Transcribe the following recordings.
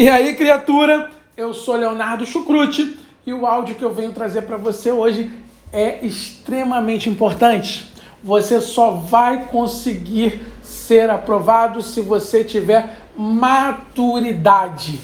E aí, criatura, eu sou Leonardo Chucrute e o áudio que eu venho trazer para você hoje é extremamente importante. Você só vai conseguir ser aprovado se você tiver maturidade.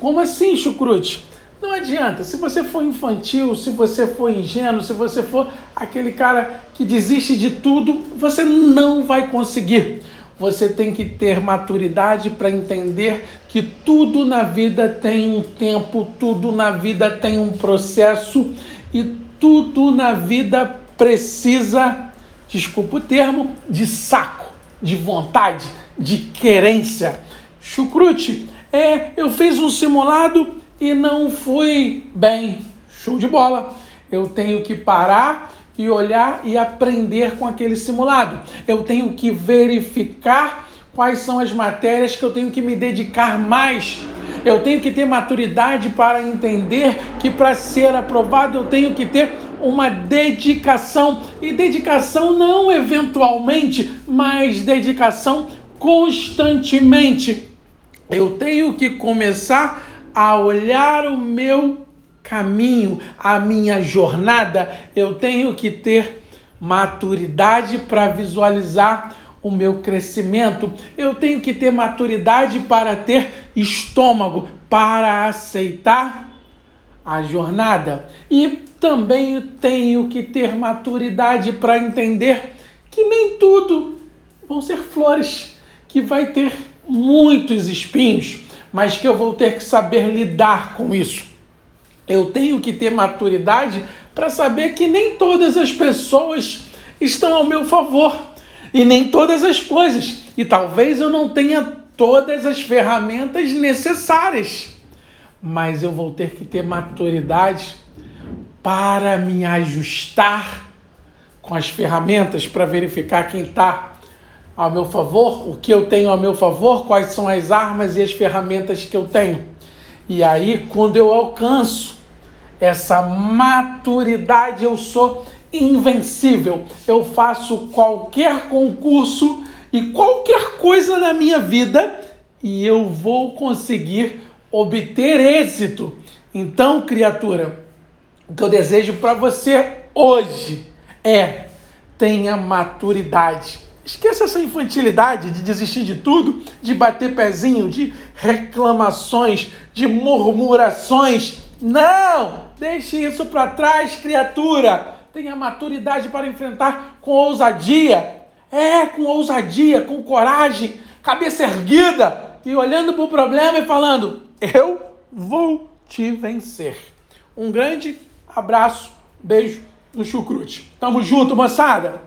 Como assim, Chucrute? Não adianta. Se você for infantil, se você for ingênuo, se você for aquele cara que desiste de tudo, você não vai conseguir você tem que ter maturidade para entender que tudo na vida tem um tempo, tudo na vida tem um processo e tudo na vida precisa, desculpa o termo, de saco, de vontade, de querência. Chucrute, é, eu fiz um simulado e não fui bem. Show de bola. Eu tenho que parar e olhar e aprender com aquele simulado. Eu tenho que verificar quais são as matérias que eu tenho que me dedicar mais. Eu tenho que ter maturidade para entender que para ser aprovado eu tenho que ter uma dedicação. E dedicação não eventualmente, mas dedicação constantemente. Eu tenho que começar a olhar o meu caminho, a minha jornada, eu tenho que ter maturidade para visualizar o meu crescimento. Eu tenho que ter maturidade para ter estômago para aceitar a jornada. E também tenho que ter maturidade para entender que nem tudo vão ser flores, que vai ter muitos espinhos, mas que eu vou ter que saber lidar com isso. Eu tenho que ter maturidade para saber que nem todas as pessoas estão ao meu favor e nem todas as coisas. E talvez eu não tenha todas as ferramentas necessárias, mas eu vou ter que ter maturidade para me ajustar com as ferramentas para verificar quem está ao meu favor, o que eu tenho ao meu favor, quais são as armas e as ferramentas que eu tenho. E aí, quando eu alcanço essa maturidade, eu sou invencível. Eu faço qualquer concurso e qualquer coisa na minha vida e eu vou conseguir obter êxito. Então, criatura, o que eu desejo para você hoje é tenha maturidade. Esqueça essa infantilidade de desistir de tudo, de bater pezinho, de reclamações, de murmurações. Não! Deixe isso para trás, criatura. Tenha maturidade para enfrentar com ousadia. É, com ousadia, com coragem, cabeça erguida e olhando para o problema e falando: Eu vou te vencer. Um grande abraço, beijo no chucrute. Tamo junto, moçada!